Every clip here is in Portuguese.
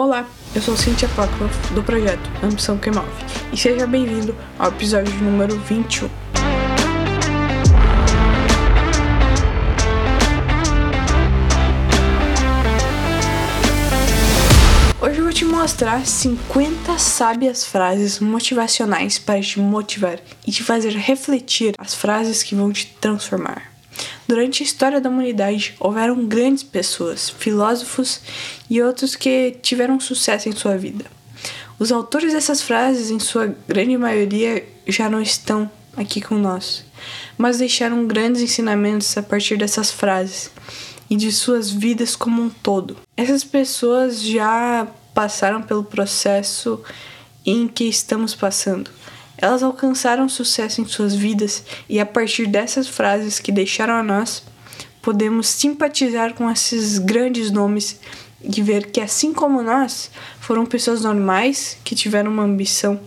Olá, eu sou Cynthia Pakloff do projeto Ambição que Move e seja bem-vindo ao episódio número 21. Hoje eu vou te mostrar 50 sábias frases motivacionais para te motivar e te fazer refletir as frases que vão te transformar. Durante a história da humanidade, houveram grandes pessoas, filósofos e outros que tiveram sucesso em sua vida. Os autores dessas frases, em sua grande maioria, já não estão aqui com nós, mas deixaram grandes ensinamentos a partir dessas frases e de suas vidas como um todo. Essas pessoas já passaram pelo processo em que estamos passando. Elas alcançaram sucesso em suas vidas e a partir dessas frases que deixaram a nós, podemos simpatizar com esses grandes nomes e ver que, assim como nós, foram pessoas normais que tiveram uma ambição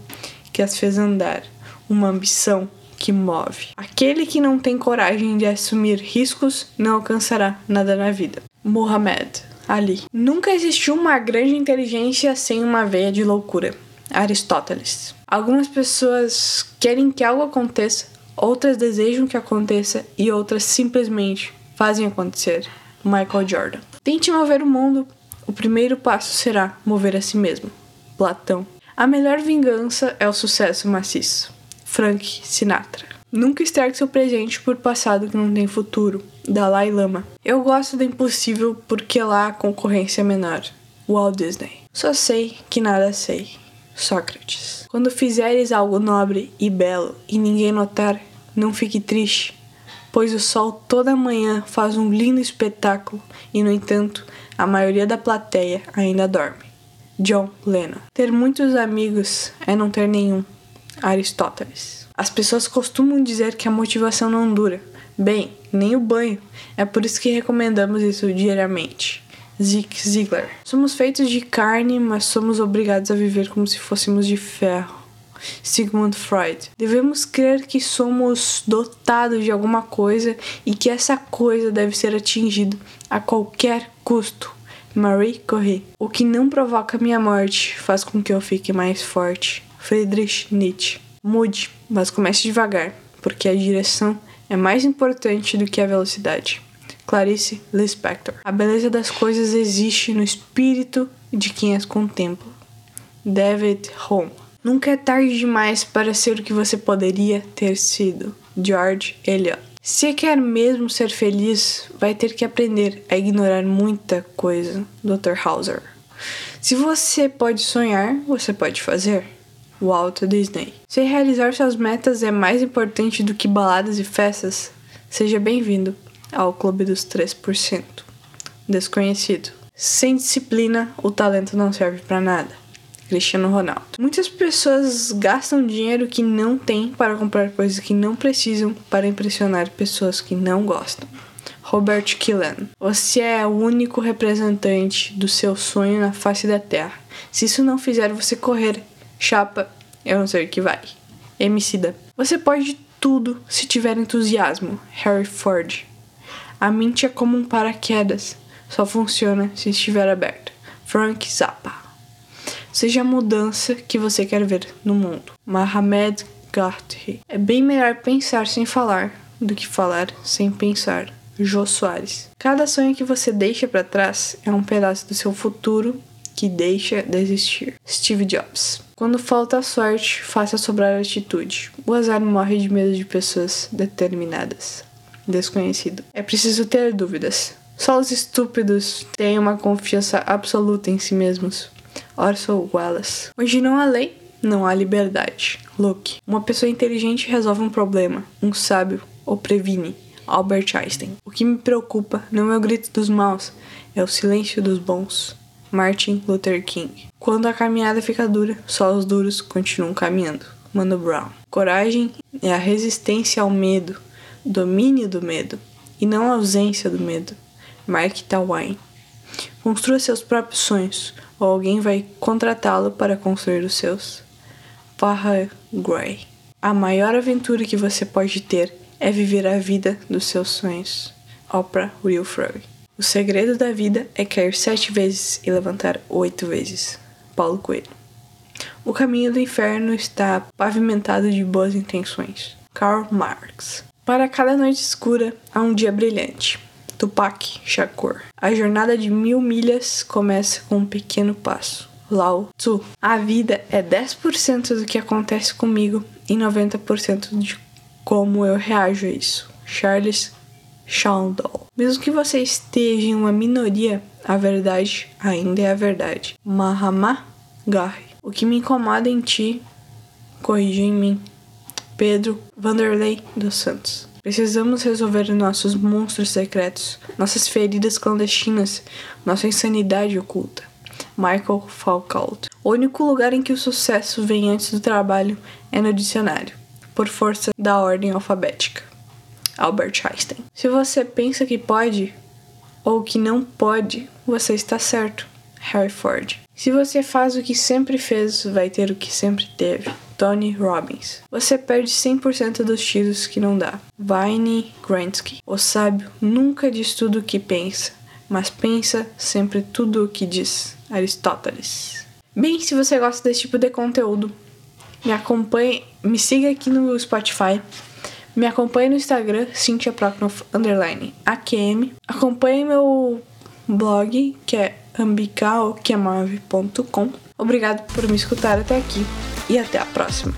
que as fez andar, uma ambição que move. Aquele que não tem coragem de assumir riscos não alcançará nada na vida. Muhammad Ali. Nunca existiu uma grande inteligência sem uma veia de loucura. Aristóteles. Algumas pessoas querem que algo aconteça, outras desejam que aconteça e outras simplesmente fazem acontecer. Michael Jordan. Tente mover o mundo, o primeiro passo será mover a si mesmo. Platão. A melhor vingança é o sucesso maciço. Frank Sinatra. Nunca estrague seu presente por passado que não tem futuro. Dalai Lama. Eu gosto do impossível porque lá a concorrência é menor. Walt Disney. Só sei que nada sei. Sócrates. Quando fizeres algo nobre e belo e ninguém notar, não fique triste, pois o sol toda manhã faz um lindo espetáculo e, no entanto, a maioria da plateia ainda dorme. John Lennon. Ter muitos amigos é não ter nenhum. Aristóteles. As pessoas costumam dizer que a motivação não dura. Bem, nem o banho. É por isso que recomendamos isso diariamente. Zig Ziglar. Somos feitos de carne, mas somos obrigados a viver como se fôssemos de ferro. Sigmund Freud. Devemos crer que somos dotados de alguma coisa e que essa coisa deve ser atingida a qualquer custo. Marie Curie. O que não provoca minha morte faz com que eu fique mais forte. Friedrich Nietzsche. Mude, mas comece devagar, porque a direção é mais importante do que a velocidade. Clarice Lispector. A beleza das coisas existe no espírito de quem as contempla. David Home. Nunca é tarde demais para ser o que você poderia ter sido. George Eliot. Se quer mesmo ser feliz, vai ter que aprender a ignorar muita coisa. Dr. Hauser. Se você pode sonhar, você pode fazer. Walt Disney. Se realizar suas metas é mais importante do que baladas e festas, seja bem-vindo ao Clube dos 3%. Desconhecido. Sem disciplina, o talento não serve para nada. Cristiano Ronaldo. Muitas pessoas gastam dinheiro que não têm para comprar coisas que não precisam para impressionar pessoas que não gostam. Robert Killen. Você é o único representante do seu sonho na face da Terra. Se isso não fizer você correr, chapa, eu não sei o que vai. Emicida. Você pode tudo se tiver entusiasmo. Harry Ford. A mente é como um paraquedas, só funciona se estiver aberto. Frank Zappa. Seja a mudança que você quer ver no mundo. Mohamed Garthi. É bem melhor pensar sem falar do que falar sem pensar. Jô Soares. Cada sonho que você deixa para trás é um pedaço do seu futuro que deixa de existir. Steve Jobs. Quando falta sorte, faça sobrar atitude. O azar morre de medo de pessoas determinadas desconhecido. É preciso ter dúvidas. Só os estúpidos têm uma confiança absoluta em si mesmos. Orson Welles. Onde não há lei, não há liberdade. Luke. Uma pessoa inteligente resolve um problema. Um sábio o previne. Albert Einstein. O que me preocupa não é o grito dos maus, é o silêncio dos bons. Martin Luther King. Quando a caminhada fica dura, só os duros continuam caminhando. Mano Brown. Coragem é a resistência ao medo, domínio do medo e não ausência do medo. Mark Twain. Construa seus próprios sonhos, ou alguém vai contratá-lo para construir os seus. Farrah Gray. A maior aventura que você pode ter é viver a vida dos seus sonhos. Oprah Winfrey. O segredo da vida é cair sete vezes e levantar oito vezes. Paulo Coelho. O caminho do inferno está pavimentado de boas intenções. Karl Marx. Para cada noite escura há um dia brilhante. Tupac Shakur. A jornada de mil milhas começa com um pequeno passo. Lao Tzu. A vida é 10% do que acontece comigo e 90% de como eu reajo a isso. Charles Chandal. Mesmo que você esteja em uma minoria, a verdade ainda é a verdade. Mahatma Gandhi. O que me incomoda em ti, corrija em mim. Pedro Vanderlei dos Santos. Precisamos resolver nossos monstros secretos, nossas feridas clandestinas, nossa insanidade oculta. Michael Foucault. O único lugar em que o sucesso vem antes do trabalho é no dicionário, por força da ordem alfabética. Albert Einstein. Se você pensa que pode ou que não pode, você está certo. Harry Ford. Se você faz o que sempre fez, vai ter o que sempre teve. Tony Robbins. Você perde 100% dos tiros que não dá. Vine Gransky. O sábio nunca diz tudo o que pensa, mas pensa sempre tudo o que diz. Aristóteles. Bem, se você gosta desse tipo de conteúdo, me acompanhe, me siga aqui no Spotify, me acompanhe no Instagram, Cynthia Prokhnoff, underline, AQM. Acompanhe meu blog, que é ambicaoquemove.com. Obrigado por me escutar até aqui e até a próxima.